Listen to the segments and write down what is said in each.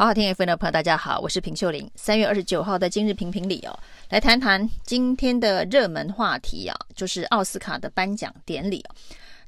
好好听 FM 的朋友，大家好，我是平秀玲。三月二十九号的今日评评理哦，来谈谈今天的热门话题啊，就是奥斯卡的颁奖典礼。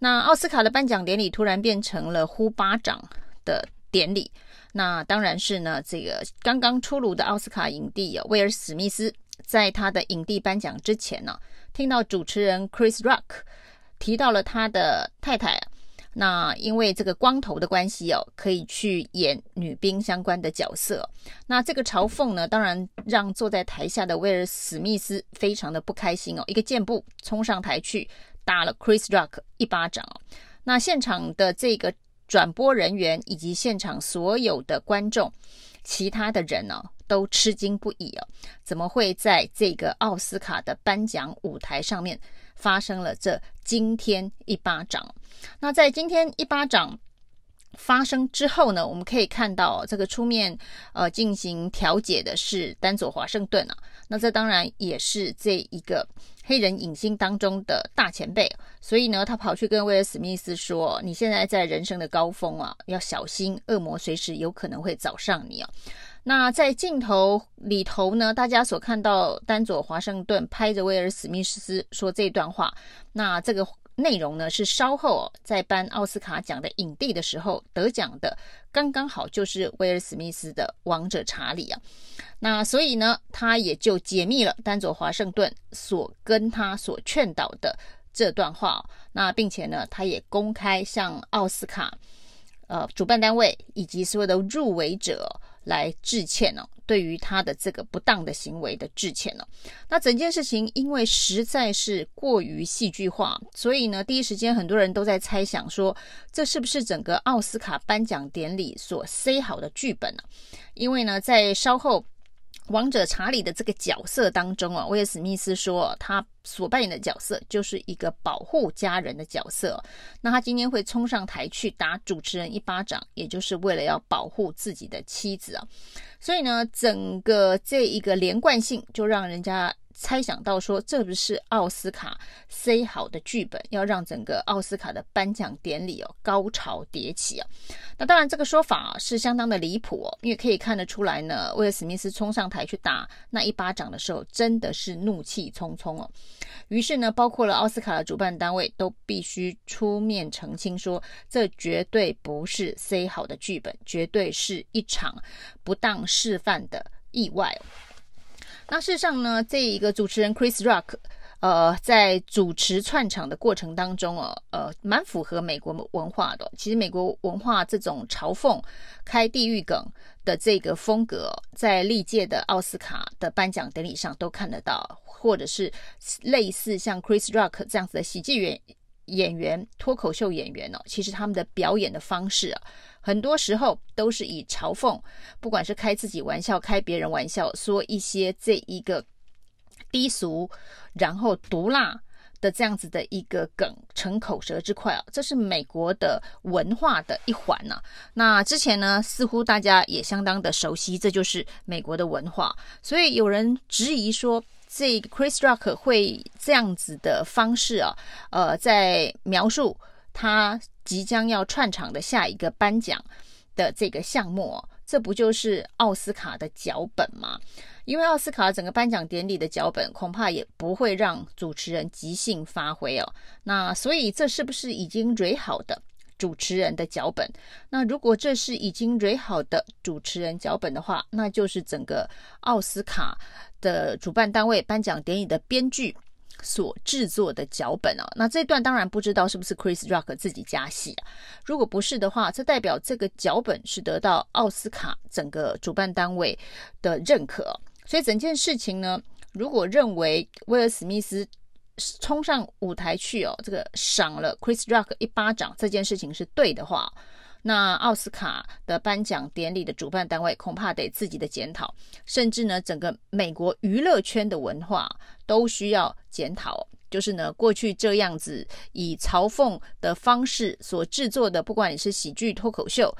那奥斯卡的颁奖典礼突然变成了呼巴掌的典礼，那当然是呢，这个刚刚出炉的奥斯卡影帝啊，威尔史密斯，在他的影帝颁奖之前呢，听到主持人 Chris Rock 提到了他的太太。那因为这个光头的关系哦，可以去演女兵相关的角色。那这个嘲讽呢，当然让坐在台下的威尔史密斯非常的不开心哦，一个箭步冲上台去打了 Chris Rock 一巴掌哦。那现场的这个转播人员以及现场所有的观众，其他的人呢，哦，都吃惊不已哦，怎么会在这个奥斯卡的颁奖舞台上面发生了这惊天一巴掌？那在今天一巴掌发生之后呢，我们可以看到这个出面呃进行调解的是丹佐华盛顿啊。那这当然也是这一个黑人影星当中的大前辈，所以呢，他跑去跟威尔史密斯说：“你现在在人生的高峰啊，要小心，恶魔随时有可能会找上你啊。”那在镜头里头呢，大家所看到丹佐华盛顿拍着威尔史密斯说这段话，那这个。内容呢是稍后在颁奥斯卡奖的影帝的时候得奖的，刚刚好就是威尔史密斯的《王者查理》啊，那所以呢，他也就解密了丹佐华盛顿所跟他所劝导的这段话，那并且呢，他也公开向奥斯卡呃主办单位以及所有的入围者。来致歉哦，对于他的这个不当的行为的致歉呢。那整件事情因为实在是过于戏剧化，所以呢，第一时间很多人都在猜想说，这是不是整个奥斯卡颁奖典礼所塞好的剧本呢？因为呢，在稍后。王者查理的这个角色当中啊，威尔史密斯说，他所扮演的角色就是一个保护家人的角色。那他今天会冲上台去打主持人一巴掌，也就是为了要保护自己的妻子啊。所以呢，整个这一个连贯性就让人家。猜想到说，这不是奥斯卡塞好的剧本，要让整个奥斯卡的颁奖典礼哦高潮迭起啊！那当然，这个说法是相当的离谱哦，因为可以看得出来呢，威尔史密斯冲上台去打那一巴掌的时候，真的是怒气冲冲哦。于是呢，包括了奥斯卡的主办单位都必须出面澄清说，这绝对不是塞好的剧本，绝对是一场不当示范的意外。那事实上呢，这一个主持人 Chris Rock，呃，在主持串场的过程当中哦，呃，蛮符合美国文化的。其实美国文化这种嘲讽、开地狱梗的这个风格，在历届的奥斯卡的颁奖典礼上都看得到，或者是类似像 Chris Rock 这样子的喜剧演演员、脱口秀演员哦，其实他们的表演的方式啊。很多时候都是以嘲讽，不管是开自己玩笑、开别人玩笑，说一些这一个低俗，然后毒辣的这样子的一个梗成口舌之快啊，这是美国的文化的一环呐。那之前呢，似乎大家也相当的熟悉，这就是美国的文化。所以有人质疑说，这个 Chris Rock 会这样子的方式啊，呃，在描述。他即将要串场的下一个颁奖的这个项目哦，这不就是奥斯卡的脚本吗？因为奥斯卡整个颁奖典礼的脚本恐怕也不会让主持人即兴发挥哦。那所以这是不是已经蕊好的主持人的脚本？那如果这是已经蕊好的主持人脚本的话，那就是整个奥斯卡的主办单位颁奖典礼的编剧。所制作的脚本啊，那这段当然不知道是不是 Chris Rock 自己加戏啊。如果不是的话，这代表这个脚本是得到奥斯卡整个主办单位的认可。所以整件事情呢，如果认为威尔史密斯冲上舞台去哦，这个赏了 Chris Rock 一巴掌这件事情是对的话。那奥斯卡的颁奖典礼的主办单位恐怕得自己的检讨，甚至呢，整个美国娱乐圈的文化都需要检讨。就是呢，过去这样子以嘲讽的方式所制作的，不管你是喜剧、脱口秀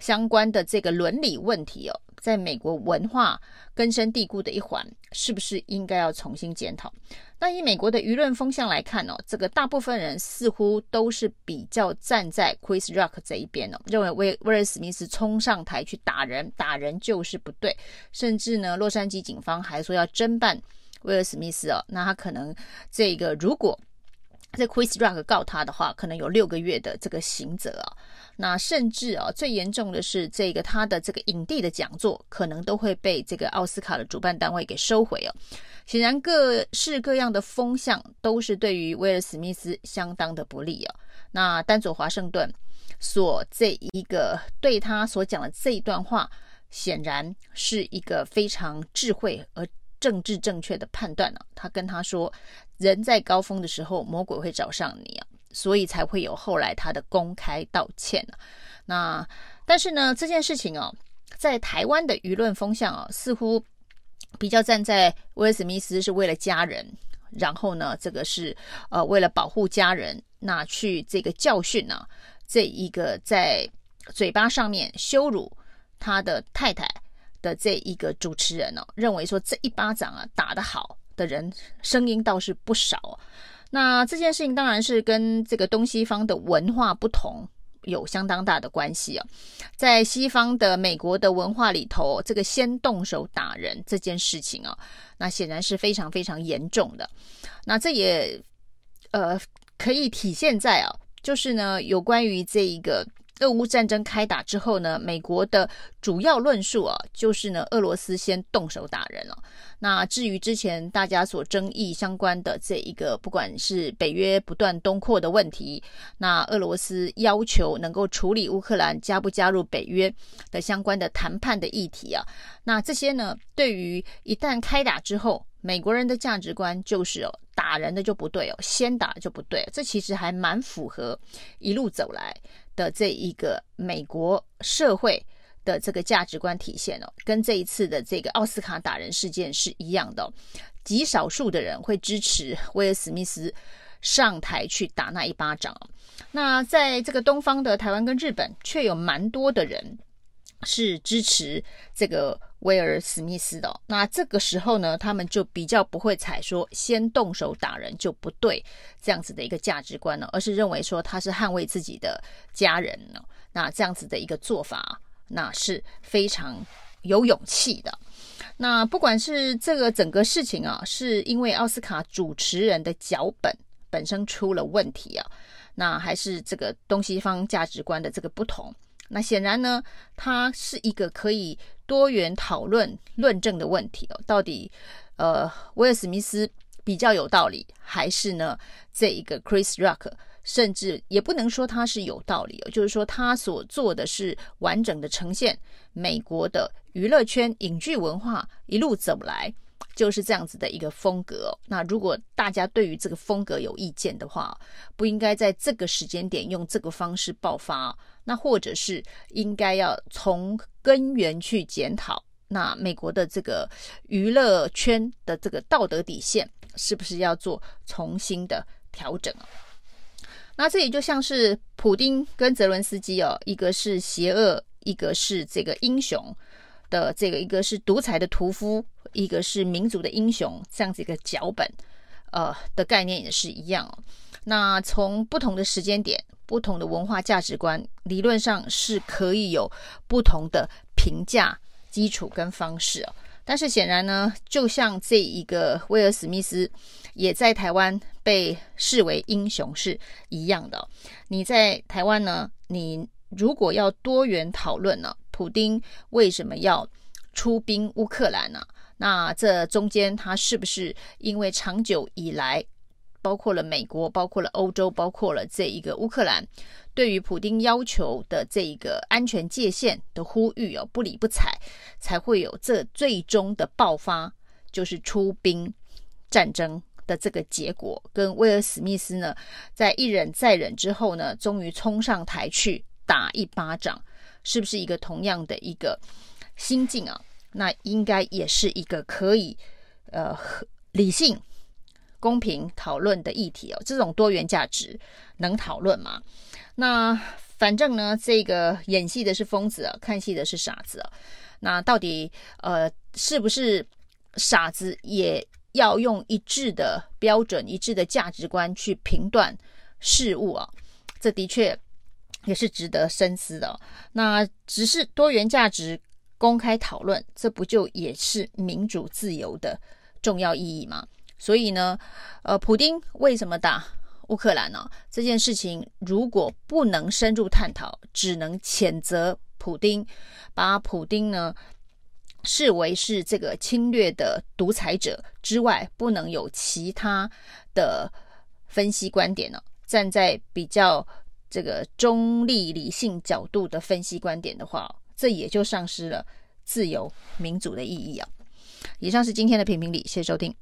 相关的这个伦理问题哦，在美国文化根深蒂固的一环，是不是应该要重新检讨？那以美国的舆论风向来看哦，这个大部分人似乎都是比较站在 Chris Rock 这一边哦，认为威威尔史密斯冲上台去打人，打人就是不对，甚至呢，洛杉矶警方还说要侦办威尔史密斯哦，那他可能这个如果。这 Chris Rock 告他的话，可能有六个月的这个刑责啊。那甚至啊，最严重的是，这个他的这个影帝的讲座，可能都会被这个奥斯卡的主办单位给收回哦。显然，各式各样的风向都是对于威尔史密斯相当的不利啊。那丹佐华盛顿所这一个对他所讲的这一段话，显然是一个非常智慧而。政治正确的判断呢、他跟他说，人在高峰的时候，魔鬼会找上你啊，所以才会有后来他的公开道歉、啊、那但是呢，这件事情哦、在台湾的舆论风向啊，似乎比较站在威尔史密斯是为了家人，然后呢，这个是呃为了保护家人，那去这个教训呢、啊，这一个在嘴巴上面羞辱他的太太。的这一个主持人哦，认为说这一巴掌啊打得好的人声音倒是不少。那这件事情当然是跟这个东西方的文化不同有相当大的关系啊。在西方的美国的文化里头，这个先动手打人这件事情啊，那显然是非常非常严重的。那这也呃可以体现在啊，就是呢有关于这一个。俄乌战争开打之后呢，美国的主要论述啊，就是呢，俄罗斯先动手打人了。那至于之前大家所争议相关的这一个，不管是北约不断东扩的问题，那俄罗斯要求能够处理乌克兰加不加入北约的相关的谈判的议题啊，那这些呢，对于一旦开打之后，美国人的价值观就是哦，打人的就不对哦，先打就不对，这其实还蛮符合一路走来。的这一个美国社会的这个价值观体现哦，跟这一次的这个奥斯卡打人事件是一样的哦。极少数的人会支持威尔史密斯上台去打那一巴掌。那在这个东方的台湾跟日本，却有蛮多的人是支持这个。威尔史密斯的、哦，那这个时候呢，他们就比较不会采说先动手打人就不对这样子的一个价值观了，而是认为说他是捍卫自己的家人呢。那这样子的一个做法，那是非常有勇气的。那不管是这个整个事情啊，是因为奥斯卡主持人的脚本本身出了问题啊，那还是这个东西方价值观的这个不同。那显然呢，它是一个可以多元讨论论证的问题哦。到底，呃，威尔史密斯比较有道理，还是呢这一个 Chris Rock，甚至也不能说他是有道理哦，就是说他所做的是完整的呈现美国的娱乐圈影剧文化一路走来。就是这样子的一个风格。那如果大家对于这个风格有意见的话，不应该在这个时间点用这个方式爆发。那或者是应该要从根源去检讨，那美国的这个娱乐圈的这个道德底线是不是要做重新的调整啊？那这也就像是普丁跟泽伦斯基哦，一个是邪恶，一个是这个英雄的这个，一个是独裁的屠夫。一个是民族的英雄，这样子一个脚本，呃的概念也是一样哦。那从不同的时间点、不同的文化价值观，理论上是可以有不同的评价基础跟方式哦。但是显然呢，就像这一个威尔史密斯也在台湾被视为英雄是一样的。你在台湾呢，你如果要多元讨论呢，普丁为什么要出兵乌克兰呢？那这中间，他是不是因为长久以来，包括了美国、包括了欧洲、包括了这一个乌克兰，对于普丁要求的这一个安全界限的呼吁哦，不理不睬，才会有这最终的爆发，就是出兵战争的这个结果。跟威尔史密斯呢，在一忍再忍之后呢，终于冲上台去打一巴掌，是不是一个同样的一个心境啊？那应该也是一个可以，呃，理性、公平讨论的议题哦。这种多元价值能讨论吗？那反正呢，这个演戏的是疯子啊，看戏的是傻子啊。那到底呃，是不是傻子也要用一致的标准、一致的价值观去评断事物啊？这的确也是值得深思的。那只是多元价值公开讨论，这不就也是民主自由的重要意义吗？所以呢，呃，普丁为什么打乌克兰呢？这件事情如果不能深入探讨，只能谴责普丁，把普丁呢视为是这个侵略的独裁者之外，不能有其他的分析观点呢？站在比较这个中立理性角度的分析观点的话，这也就丧失了自由民主的意义啊！以上是今天的评评理，谢谢收听。